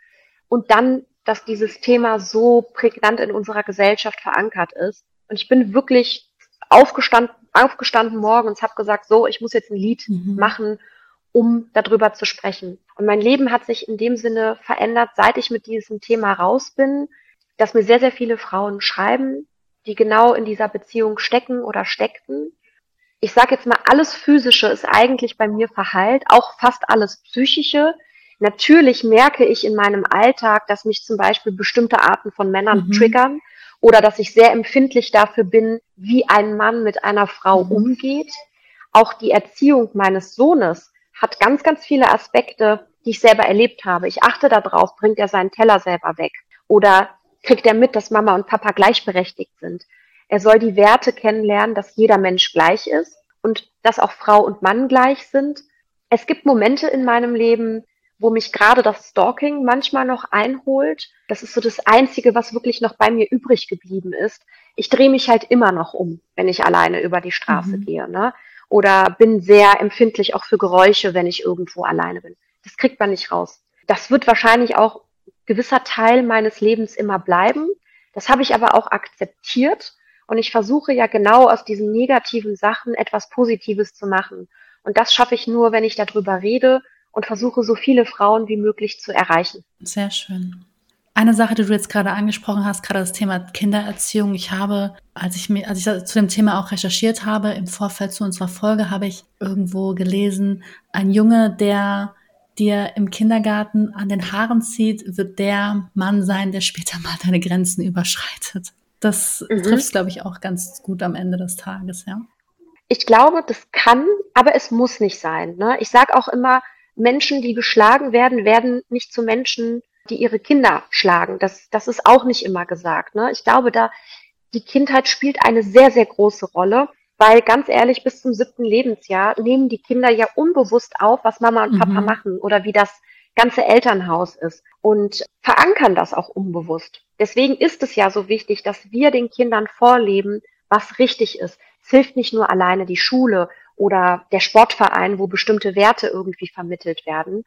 und dann, dass dieses Thema so prägnant in unserer Gesellschaft verankert ist. Und ich bin wirklich aufgestanden, aufgestanden morgens, habe gesagt, so, ich muss jetzt ein Lied mhm. machen, um darüber zu sprechen. Und mein Leben hat sich in dem Sinne verändert, seit ich mit diesem Thema raus bin, dass mir sehr, sehr viele Frauen schreiben, die genau in dieser Beziehung stecken oder steckten. Ich sage jetzt mal, alles Physische ist eigentlich bei mir verheilt, auch fast alles Psychische. Natürlich merke ich in meinem Alltag, dass mich zum Beispiel bestimmte Arten von Männern mhm. triggern oder dass ich sehr empfindlich dafür bin, wie ein Mann mit einer Frau mhm. umgeht. Auch die Erziehung meines Sohnes hat ganz, ganz viele Aspekte, die ich selber erlebt habe. Ich achte darauf, bringt er seinen Teller selber weg oder kriegt er mit, dass Mama und Papa gleichberechtigt sind. Er soll die Werte kennenlernen, dass jeder Mensch gleich ist und dass auch Frau und Mann gleich sind. Es gibt Momente in meinem Leben, wo mich gerade das Stalking manchmal noch einholt. Das ist so das Einzige, was wirklich noch bei mir übrig geblieben ist. Ich drehe mich halt immer noch um, wenn ich alleine über die Straße mhm. gehe. Ne? Oder bin sehr empfindlich auch für Geräusche, wenn ich irgendwo alleine bin. Das kriegt man nicht raus. Das wird wahrscheinlich auch gewisser Teil meines Lebens immer bleiben. Das habe ich aber auch akzeptiert und ich versuche ja genau aus diesen negativen Sachen etwas Positives zu machen. Und das schaffe ich nur, wenn ich darüber rede und versuche, so viele Frauen wie möglich zu erreichen. Sehr schön. Eine Sache, die du jetzt gerade angesprochen hast, gerade das Thema Kindererziehung. Ich habe, als ich mir, als ich zu dem Thema auch recherchiert habe, im Vorfeld zu unserer Folge, habe ich irgendwo gelesen, ein Junge, der dir im Kindergarten an den Haaren zieht, wird der Mann sein, der später mal deine Grenzen überschreitet. Das mhm. trifft, glaube ich, auch ganz gut am Ende des Tages, ja. Ich glaube, das kann, aber es muss nicht sein. Ne? Ich sage auch immer, Menschen, die geschlagen werden, werden nicht zu Menschen, die ihre Kinder schlagen. Das, das ist auch nicht immer gesagt. Ne? Ich glaube, da die Kindheit spielt eine sehr, sehr große Rolle, weil ganz ehrlich, bis zum siebten Lebensjahr nehmen die Kinder ja unbewusst auf, was Mama und Papa mhm. machen oder wie das ganze Elternhaus ist und verankern das auch unbewusst. Deswegen ist es ja so wichtig, dass wir den Kindern vorleben, was richtig ist. Es hilft nicht nur alleine die Schule oder der Sportverein, wo bestimmte Werte irgendwie vermittelt werden.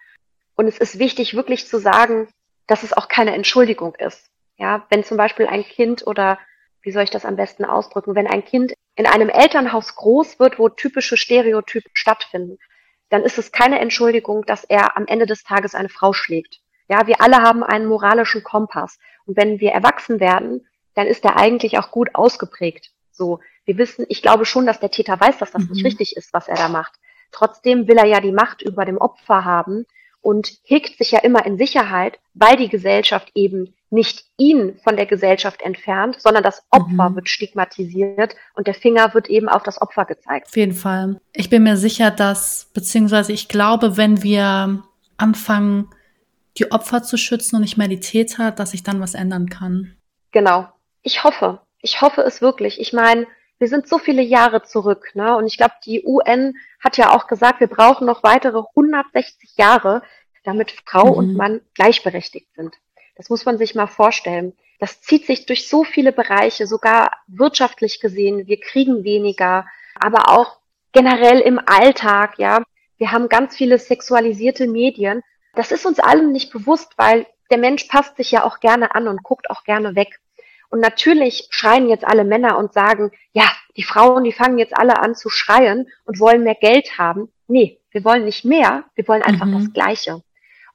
Und es ist wichtig, wirklich zu sagen, dass es auch keine Entschuldigung ist. Ja, wenn zum Beispiel ein Kind oder wie soll ich das am besten ausdrücken, wenn ein Kind in einem Elternhaus groß wird, wo typische Stereotypen stattfinden, dann ist es keine Entschuldigung, dass er am Ende des Tages eine Frau schlägt. Ja, wir alle haben einen moralischen Kompass. Und wenn wir erwachsen werden, dann ist er eigentlich auch gut ausgeprägt. So, wir wissen, ich glaube schon, dass der Täter weiß, dass das mhm. nicht richtig ist, was er da macht. Trotzdem will er ja die Macht über dem Opfer haben und hegt sich ja immer in Sicherheit, weil die Gesellschaft eben nicht ihn von der Gesellschaft entfernt, sondern das Opfer mhm. wird stigmatisiert und der Finger wird eben auf das Opfer gezeigt. Auf jeden Fall. Ich bin mir sicher, dass, beziehungsweise ich glaube, wenn wir anfangen, die Opfer zu schützen und nicht mehr die Täter, dass sich dann was ändern kann. Genau. Ich hoffe. Ich hoffe es wirklich. Ich meine, wir sind so viele Jahre zurück, ne? Und ich glaube, die UN hat ja auch gesagt, wir brauchen noch weitere 160 Jahre, damit Frau mhm. und Mann gleichberechtigt sind. Das muss man sich mal vorstellen. Das zieht sich durch so viele Bereiche, sogar wirtschaftlich gesehen. Wir kriegen weniger, aber auch generell im Alltag, ja. Wir haben ganz viele sexualisierte Medien. Das ist uns allen nicht bewusst, weil der Mensch passt sich ja auch gerne an und guckt auch gerne weg. Und natürlich schreien jetzt alle Männer und sagen, ja, die Frauen, die fangen jetzt alle an zu schreien und wollen mehr Geld haben. Nee, wir wollen nicht mehr, wir wollen einfach mhm. das Gleiche.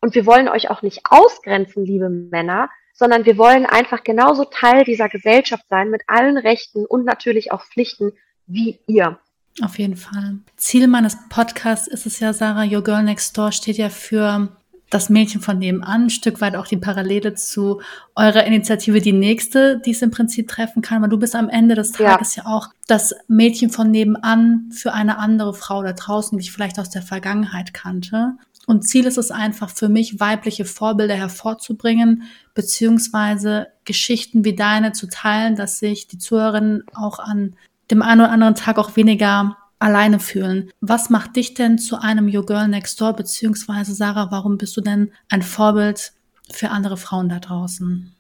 Und wir wollen euch auch nicht ausgrenzen, liebe Männer, sondern wir wollen einfach genauso Teil dieser Gesellschaft sein mit allen Rechten und natürlich auch Pflichten wie ihr. Auf jeden Fall. Ziel meines Podcasts ist es ja, Sarah, Your Girl Next Door steht ja für das Mädchen von nebenan, ein Stück weit auch die Parallele zu eurer Initiative, die nächste, die es im Prinzip treffen kann. weil du bist am Ende des Tages ja, ja auch das Mädchen von nebenan für eine andere Frau da draußen, die ich vielleicht aus der Vergangenheit kannte. Und Ziel ist es einfach für mich, weibliche Vorbilder hervorzubringen, beziehungsweise Geschichten wie deine zu teilen, dass sich die Zuhörerinnen auch an dem einen oder anderen Tag auch weniger alleine fühlen. Was macht dich denn zu einem Your Girl Next Door, beziehungsweise Sarah, warum bist du denn ein Vorbild für andere Frauen da draußen?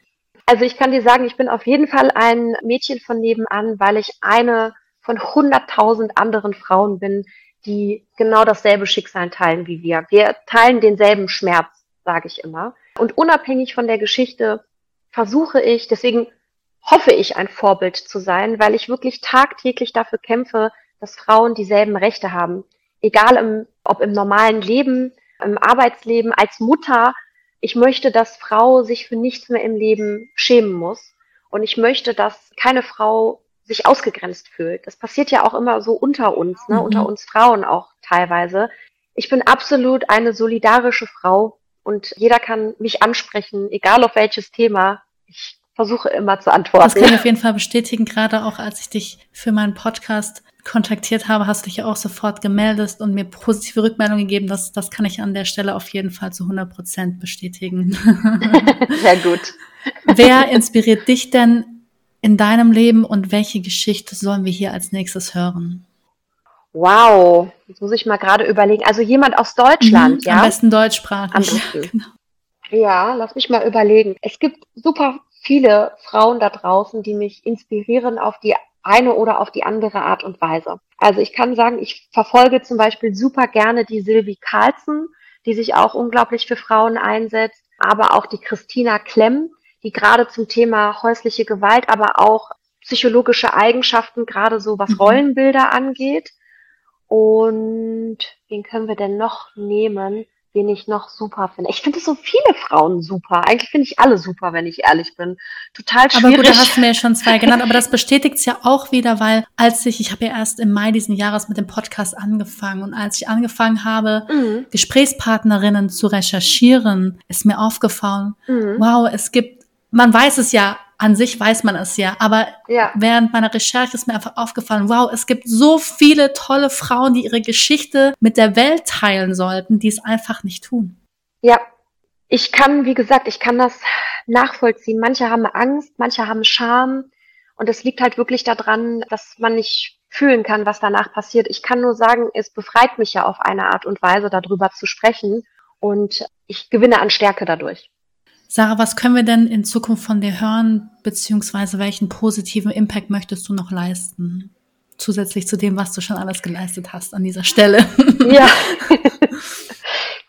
Also ich kann dir sagen, ich bin auf jeden Fall ein Mädchen von nebenan, weil ich eine von hunderttausend anderen Frauen bin, die genau dasselbe Schicksal teilen wie wir. Wir teilen denselben Schmerz, sage ich immer. Und unabhängig von der Geschichte versuche ich, deswegen hoffe ich, ein Vorbild zu sein, weil ich wirklich tagtäglich dafür kämpfe, dass Frauen dieselben Rechte haben. Egal im, ob im normalen Leben, im Arbeitsleben, als Mutter. Ich möchte, dass Frau sich für nichts mehr im Leben schämen muss. Und ich möchte, dass keine Frau sich ausgegrenzt fühlt. Das passiert ja auch immer so unter uns, ne? Mhm. unter uns Frauen auch teilweise. Ich bin absolut eine solidarische Frau und jeder kann mich ansprechen, egal auf welches Thema. Ich versuche immer zu antworten. Das kann ich auf jeden Fall bestätigen, gerade auch als ich dich für meinen Podcast kontaktiert habe, hast du dich ja auch sofort gemeldet und mir positive Rückmeldungen gegeben. Das, das kann ich an der Stelle auf jeden Fall zu 100 Prozent bestätigen. Sehr gut. Wer inspiriert dich denn in deinem Leben und welche Geschichte sollen wir hier als nächstes hören? Wow, jetzt muss ich mal gerade überlegen. Also jemand aus Deutschland, mhm, ja? Am besten deutschsprachig. Am besten. Genau. Ja, lass mich mal überlegen. Es gibt super viele Frauen da draußen, die mich inspirieren auf die eine oder auf die andere Art und Weise. Also ich kann sagen, ich verfolge zum Beispiel super gerne die Sylvie Carlson, die sich auch unglaublich für Frauen einsetzt, aber auch die Christina Klemm, die gerade zum Thema häusliche Gewalt, aber auch psychologische Eigenschaften, gerade so was mhm. Rollenbilder angeht. Und wen können wir denn noch nehmen? Wen ich noch super finde. Ich finde so viele Frauen super. Eigentlich finde ich alle super, wenn ich ehrlich bin. Total schwierig. Aber gut, da hast du mir schon zwei genannt. Aber das bestätigt es ja auch wieder, weil als ich, ich habe ja erst im Mai diesen Jahres mit dem Podcast angefangen und als ich angefangen habe, mhm. Gesprächspartnerinnen zu recherchieren, ist mir aufgefallen, mhm. wow, es gibt, man weiß es ja, an sich weiß man es ja, aber ja. während meiner Recherche ist mir einfach aufgefallen, wow, es gibt so viele tolle Frauen, die ihre Geschichte mit der Welt teilen sollten, die es einfach nicht tun. Ja, ich kann, wie gesagt, ich kann das nachvollziehen. Manche haben Angst, manche haben Scham und es liegt halt wirklich daran, dass man nicht fühlen kann, was danach passiert. Ich kann nur sagen, es befreit mich ja auf eine Art und Weise, darüber zu sprechen und ich gewinne an Stärke dadurch. Sarah, was können wir denn in Zukunft von dir hören, beziehungsweise welchen positiven Impact möchtest du noch leisten? Zusätzlich zu dem, was du schon alles geleistet hast an dieser Stelle. Ja.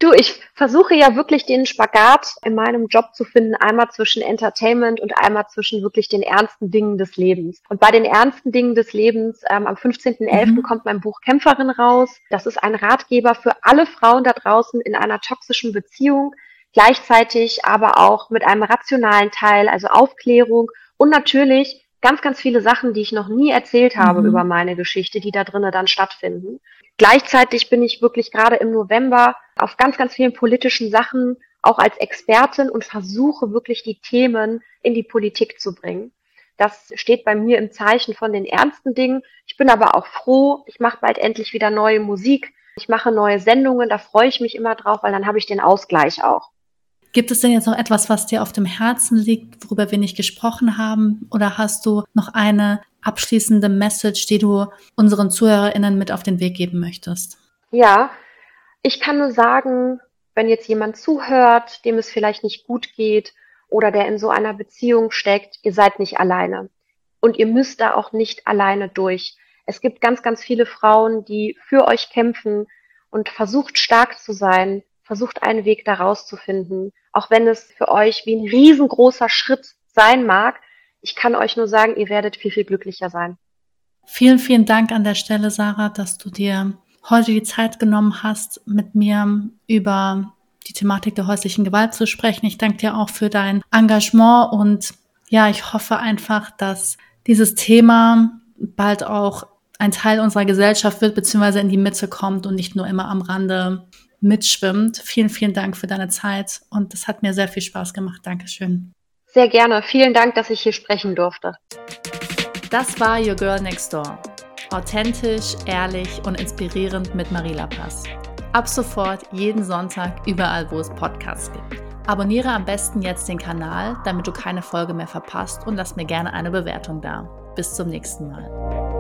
Du, ich versuche ja wirklich den Spagat in meinem Job zu finden, einmal zwischen Entertainment und einmal zwischen wirklich den ernsten Dingen des Lebens. Und bei den ernsten Dingen des Lebens, ähm, am 15.11. Mhm. kommt mein Buch Kämpferin raus. Das ist ein Ratgeber für alle Frauen da draußen in einer toxischen Beziehung, gleichzeitig aber auch mit einem rationalen Teil, also Aufklärung und natürlich ganz, ganz viele Sachen, die ich noch nie erzählt habe mhm. über meine Geschichte, die da drinnen dann stattfinden. Gleichzeitig bin ich wirklich gerade im November auf ganz, ganz vielen politischen Sachen auch als Expertin und versuche wirklich die Themen in die Politik zu bringen. Das steht bei mir im Zeichen von den ernsten Dingen. Ich bin aber auch froh. Ich mache bald endlich wieder neue Musik. Ich mache neue Sendungen. Da freue ich mich immer drauf, weil dann habe ich den Ausgleich auch. Gibt es denn jetzt noch etwas, was dir auf dem Herzen liegt, worüber wir nicht gesprochen haben? Oder hast du noch eine abschließende Message, die du unseren ZuhörerInnen mit auf den Weg geben möchtest? Ja, ich kann nur sagen, wenn jetzt jemand zuhört, dem es vielleicht nicht gut geht oder der in so einer Beziehung steckt, ihr seid nicht alleine. Und ihr müsst da auch nicht alleine durch. Es gibt ganz, ganz viele Frauen, die für euch kämpfen und versucht stark zu sein, versucht einen Weg daraus zu finden, auch wenn es für euch wie ein riesengroßer Schritt sein mag. Ich kann euch nur sagen, ihr werdet viel, viel glücklicher sein. Vielen, vielen Dank an der Stelle, Sarah, dass du dir heute die Zeit genommen hast, mit mir über die Thematik der häuslichen Gewalt zu sprechen. Ich danke dir auch für dein Engagement und ja, ich hoffe einfach, dass dieses Thema bald auch ein Teil unserer Gesellschaft wird, beziehungsweise in die Mitte kommt und nicht nur immer am Rande mitschwimmt. Vielen, vielen Dank für deine Zeit und es hat mir sehr viel Spaß gemacht. Dankeschön. Sehr gerne. Vielen Dank, dass ich hier sprechen durfte. Das war Your Girl Next Door. Authentisch, ehrlich und inspirierend mit Marila Pass. Ab sofort jeden Sonntag überall, wo es Podcasts gibt. Abonniere am besten jetzt den Kanal, damit du keine Folge mehr verpasst und lass mir gerne eine Bewertung da. Bis zum nächsten Mal.